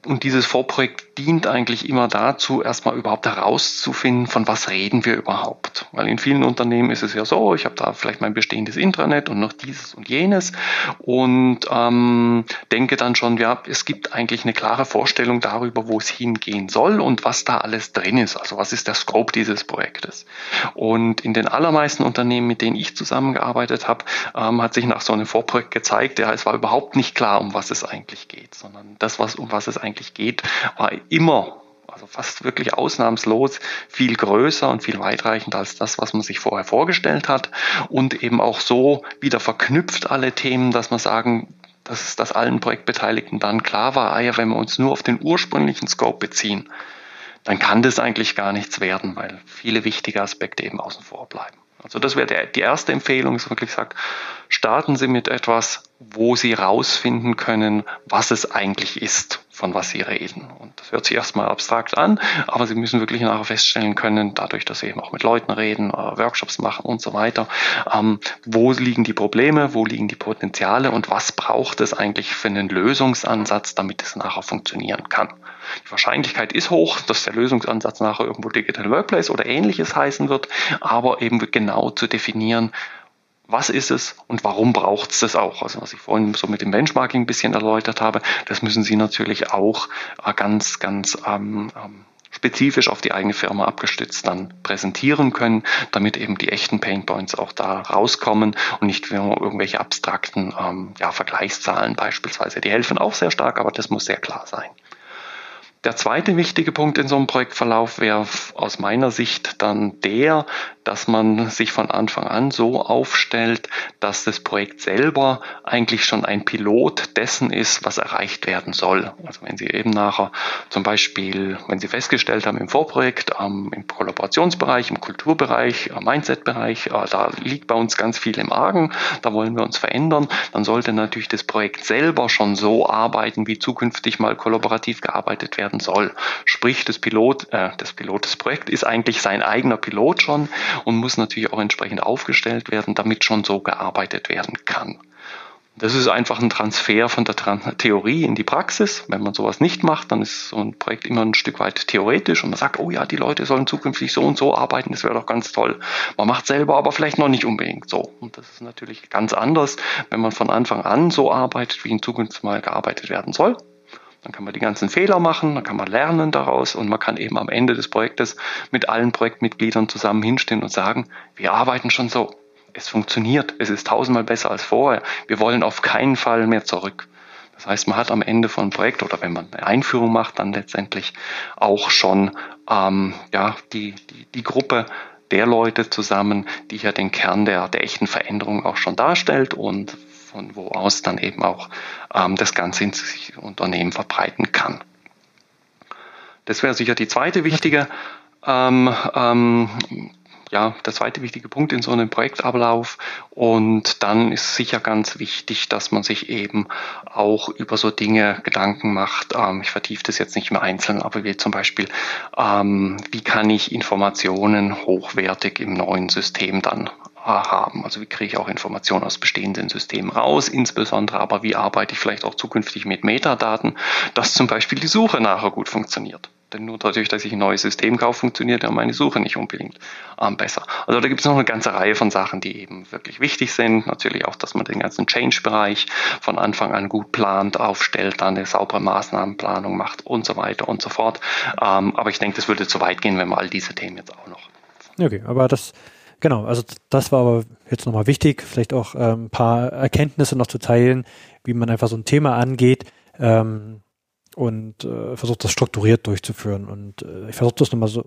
und dieses Vorprojekt dient eigentlich immer dazu, erstmal überhaupt herauszufinden, von was reden wir überhaupt. Weil in vielen Unternehmen ist es ja so, ich habe da vielleicht mein bestehendes Intranet und noch dieses und jenes und ähm, denke dann schon, ja, es gibt eigentlich eine klare Vorstellung darüber, wo es hingehen soll und was da alles drin ist. Also was ist der Scope dieses Projektes. Und in den allermeisten Unternehmen, mit denen ich zusammengearbeitet habe, ähm, hat sich nach so einem Vorprojekt gezeigt, ja, es war überhaupt nicht klar, um was es eigentlich geht, sondern das, was, um was es eigentlich eigentlich geht, war immer also fast wirklich ausnahmslos viel größer und viel weitreichender als das, was man sich vorher vorgestellt hat und eben auch so wieder verknüpft alle Themen, dass man sagen, dass das allen Projektbeteiligten dann klar war, ah ja, wenn wir uns nur auf den ursprünglichen Scope beziehen, dann kann das eigentlich gar nichts werden, weil viele wichtige Aspekte eben außen vor bleiben. Also das wäre die erste Empfehlung, dass man wirklich sagt, starten Sie mit etwas, wo Sie rausfinden können, was es eigentlich ist von was sie reden. Und das hört sich erstmal abstrakt an, aber sie müssen wirklich nachher feststellen können, dadurch, dass sie eben auch mit Leuten reden, äh, Workshops machen und so weiter, ähm, wo liegen die Probleme, wo liegen die Potenziale und was braucht es eigentlich für einen Lösungsansatz, damit es nachher funktionieren kann. Die Wahrscheinlichkeit ist hoch, dass der Lösungsansatz nachher irgendwo Digital Workplace oder ähnliches heißen wird, aber eben genau zu definieren, was ist es und warum braucht es das auch? Also was ich vorhin so mit dem Benchmarking ein bisschen erläutert habe, das müssen Sie natürlich auch äh, ganz, ganz ähm, ähm, spezifisch auf die eigene Firma abgestützt dann präsentieren können, damit eben die echten Painpoints auch da rauskommen und nicht nur irgendwelche abstrakten ähm, ja, Vergleichszahlen beispielsweise. Die helfen auch sehr stark, aber das muss sehr klar sein. Der zweite wichtige Punkt in so einem Projektverlauf wäre aus meiner Sicht dann der, dass man sich von Anfang an so aufstellt, dass das Projekt selber eigentlich schon ein Pilot dessen ist, was erreicht werden soll. Also wenn Sie eben nachher zum Beispiel, wenn Sie festgestellt haben im Vorprojekt, ähm, im Kollaborationsbereich, im Kulturbereich, im Mindset-Bereich, äh, da liegt bei uns ganz viel im Argen, da wollen wir uns verändern, dann sollte natürlich das Projekt selber schon so arbeiten, wie zukünftig mal kollaborativ gearbeitet werden soll. Sprich, das Pilot, äh, das Pilot, das Projekt ist eigentlich sein eigener Pilot schon und muss natürlich auch entsprechend aufgestellt werden, damit schon so gearbeitet werden kann. Das ist einfach ein Transfer von der Theorie in die Praxis. Wenn man sowas nicht macht, dann ist so ein Projekt immer ein Stück weit theoretisch und man sagt, oh ja, die Leute sollen zukünftig so und so arbeiten, das wäre doch ganz toll. Man macht selber aber vielleicht noch nicht unbedingt so. Und das ist natürlich ganz anders, wenn man von Anfang an so arbeitet, wie in Zukunft mal gearbeitet werden soll. Dann kann man die ganzen Fehler machen, dann kann man lernen daraus und man kann eben am Ende des Projektes mit allen Projektmitgliedern zusammen hinstehen und sagen, wir arbeiten schon so. Es funktioniert. Es ist tausendmal besser als vorher. Wir wollen auf keinen Fall mehr zurück. Das heißt, man hat am Ende von einem Projekt oder wenn man eine Einführung macht, dann letztendlich auch schon ähm, ja, die, die, die Gruppe der Leute zusammen, die ja den Kern der, der echten Veränderung auch schon darstellt und von wo aus dann eben auch ähm, das Ganze ins Unternehmen verbreiten kann. Das wäre sicher die zweite wichtige ähm, ähm, ja, der zweite wichtige Punkt in so einem Projektablauf. Und dann ist sicher ganz wichtig, dass man sich eben auch über so Dinge Gedanken macht. Ähm, ich vertiefe das jetzt nicht mehr einzeln, aber wie zum Beispiel, ähm, wie kann ich Informationen hochwertig im neuen System dann haben. Also wie kriege ich auch Informationen aus bestehenden Systemen raus, insbesondere aber wie arbeite ich vielleicht auch zukünftig mit Metadaten, dass zum Beispiel die Suche nachher gut funktioniert. Denn nur dadurch, dass ich ein neues System kaufe, funktioniert ja meine Suche nicht unbedingt ähm, besser. Also da gibt es noch eine ganze Reihe von Sachen, die eben wirklich wichtig sind. Natürlich auch, dass man den ganzen Change-Bereich von Anfang an gut plant, aufstellt, dann eine saubere Maßnahmenplanung macht und so weiter und so fort. Ähm, aber ich denke, das würde zu weit gehen, wenn wir all diese Themen jetzt auch noch. Okay, aber das Genau, also das war aber jetzt nochmal wichtig, vielleicht auch ähm, ein paar Erkenntnisse noch zu teilen, wie man einfach so ein Thema angeht. Ähm, und äh, versucht das strukturiert durchzuführen. Und äh, ich versuche das nochmal so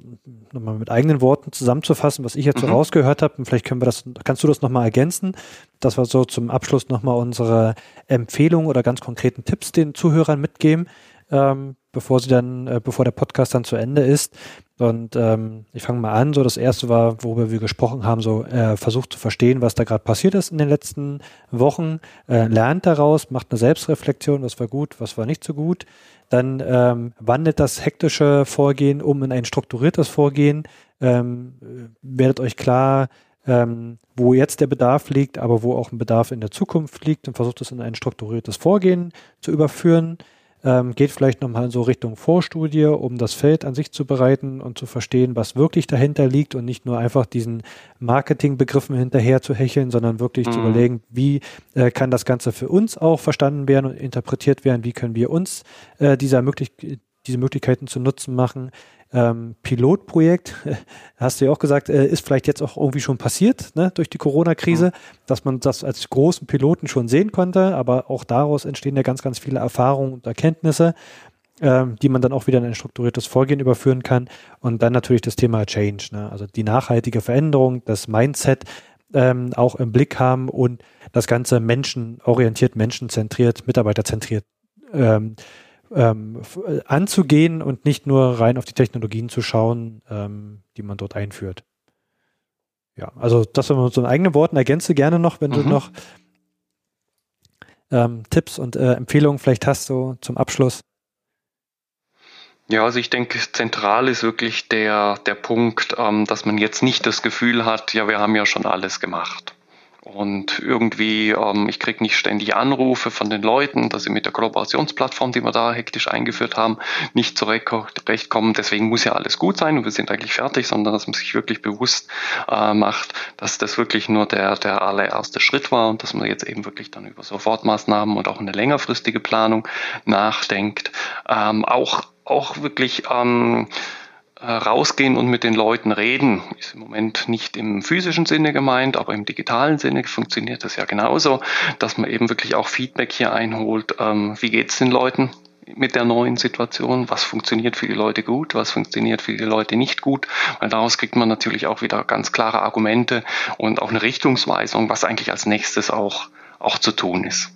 nochmal mit eigenen Worten zusammenzufassen, was ich jetzt mhm. so rausgehört habe. Und vielleicht können wir das, kannst du das nochmal ergänzen, dass wir so zum Abschluss nochmal unsere Empfehlungen oder ganz konkreten Tipps den Zuhörern mitgeben, ähm, bevor sie dann, äh, bevor der Podcast dann zu Ende ist. Und ähm, ich fange mal an. So das erste war, worüber wir gesprochen haben, so äh, versucht zu verstehen, was da gerade passiert ist in den letzten Wochen, äh, lernt daraus, macht eine Selbstreflexion, was war gut, was war nicht so gut dann ähm, wandelt das hektische Vorgehen um in ein strukturiertes Vorgehen. Ähm, werdet euch klar, ähm, wo jetzt der Bedarf liegt, aber wo auch ein Bedarf in der Zukunft liegt und versucht es in ein strukturiertes Vorgehen zu überführen ähm, geht vielleicht nochmal so Richtung Vorstudie, um das Feld an sich zu bereiten und zu verstehen, was wirklich dahinter liegt und nicht nur einfach diesen Marketingbegriffen hinterher zu hecheln, sondern wirklich mhm. zu überlegen, wie äh, kann das Ganze für uns auch verstanden werden und interpretiert werden, wie können wir uns äh, dieser möglich diese Möglichkeiten zu nutzen machen, ähm, Pilotprojekt, hast du ja auch gesagt, äh, ist vielleicht jetzt auch irgendwie schon passiert, ne, durch die Corona-Krise, mhm. dass man das als großen Piloten schon sehen konnte, aber auch daraus entstehen ja ganz, ganz viele Erfahrungen und Erkenntnisse, ähm, die man dann auch wieder in ein strukturiertes Vorgehen überführen kann. Und dann natürlich das Thema Change, ne, also die nachhaltige Veränderung, das Mindset ähm, auch im Blick haben und das Ganze menschenorientiert, menschenzentriert, mitarbeiterzentriert ähm, ähm, äh, anzugehen und nicht nur rein auf die Technologien zu schauen, ähm, die man dort einführt. Ja, also das, wenn man so in eigenen Worten ergänze gerne noch, wenn mhm. du noch ähm, Tipps und äh, Empfehlungen vielleicht hast, so zum Abschluss. Ja, also ich denke, zentral ist wirklich der, der Punkt, ähm, dass man jetzt nicht das Gefühl hat, ja, wir haben ja schon alles gemacht. Und irgendwie, ähm, ich kriege nicht ständig Anrufe von den Leuten, dass sie mit der Kollaborationsplattform, die wir da hektisch eingeführt haben, nicht zurechtkommen. Deswegen muss ja alles gut sein und wir sind eigentlich fertig, sondern dass man sich wirklich bewusst äh, macht, dass das wirklich nur der, der allererste Schritt war und dass man jetzt eben wirklich dann über Sofortmaßnahmen und auch eine längerfristige Planung nachdenkt. Ähm, auch, auch wirklich ähm, äh, rausgehen und mit den Leuten reden. Ist im Moment nicht im physischen Sinne gemeint, aber im digitalen Sinne funktioniert das ja genauso, dass man eben wirklich auch Feedback hier einholt. Ähm, wie geht es den Leuten? mit der neuen Situation, was funktioniert für die Leute gut, was funktioniert für die Leute nicht gut, weil daraus kriegt man natürlich auch wieder ganz klare Argumente und auch eine Richtungsweisung, was eigentlich als nächstes auch, auch zu tun ist.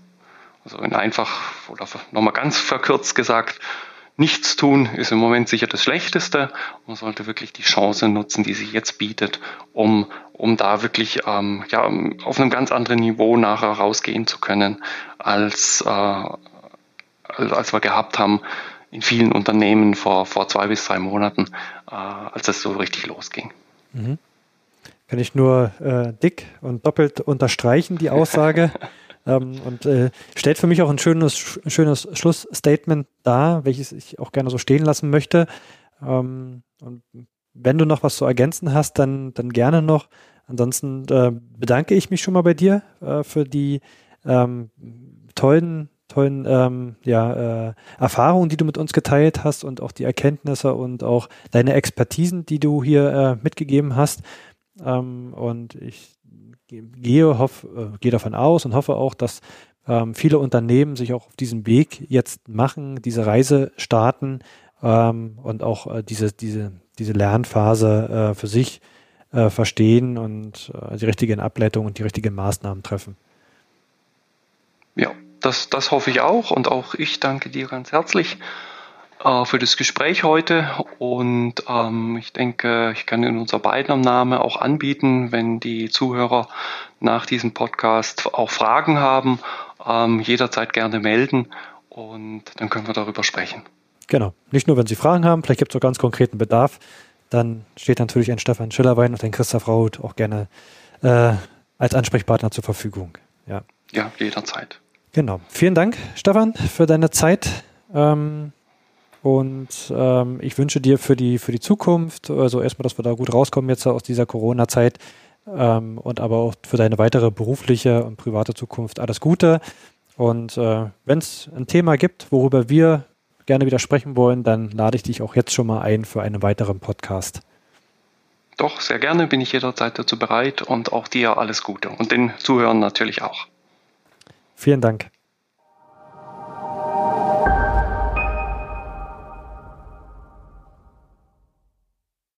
Also in einfach oder nochmal ganz verkürzt gesagt, Nichts tun ist im Moment sicher das Schlechteste. Man sollte wirklich die Chance nutzen, die sich jetzt bietet, um, um da wirklich ähm, ja, auf einem ganz anderen Niveau nachher rausgehen zu können, als, äh, als wir gehabt haben in vielen Unternehmen vor, vor zwei bis drei Monaten, äh, als es so richtig losging. Mhm. Kann ich nur äh, dick und doppelt unterstreichen, die Aussage. Ähm, und äh, stellt für mich auch ein schönes, schönes Schlussstatement dar, welches ich auch gerne so stehen lassen möchte. Ähm, und wenn du noch was zu ergänzen hast, dann, dann gerne noch. Ansonsten äh, bedanke ich mich schon mal bei dir äh, für die ähm, tollen, tollen ähm, ja, äh, Erfahrungen, die du mit uns geteilt hast und auch die Erkenntnisse und auch deine Expertisen, die du hier äh, mitgegeben hast. Ähm, und ich gehe, hoff, äh, gehe davon aus und hoffe auch, dass ähm, viele Unternehmen sich auch auf diesen Weg jetzt machen, diese Reise starten ähm, und auch äh, diese, diese, diese Lernphase äh, für sich äh, verstehen und äh, die richtigen Ableitungen und die richtigen Maßnahmen treffen. Ja, das, das hoffe ich auch und auch ich danke dir ganz herzlich äh, für das Gespräch heute und ähm, ich denke, ich kann in unser beiden Name auch anbieten, wenn die Zuhörer nach diesem Podcast auch Fragen haben, ähm, jederzeit gerne melden und dann können wir darüber sprechen. Genau. Nicht nur, wenn Sie Fragen haben, vielleicht gibt es auch ganz konkreten Bedarf, dann steht natürlich ein Stefan Schillerwein und ein Christoph Raut auch gerne äh, als Ansprechpartner zur Verfügung. Ja. ja, jederzeit. Genau. Vielen Dank, Stefan, für deine Zeit. Ähm, und ähm, ich wünsche dir für die, für die Zukunft, also erstmal, dass wir da gut rauskommen jetzt aus dieser Corona-Zeit ähm, und aber auch für deine weitere berufliche und private Zukunft alles Gute. Und äh, wenn es ein Thema gibt, worüber wir gerne wieder sprechen wollen, dann lade ich dich auch jetzt schon mal ein für einen weiteren Podcast. Doch, sehr gerne bin ich jederzeit dazu bereit und auch dir alles Gute und den Zuhörern natürlich auch. Vielen Dank.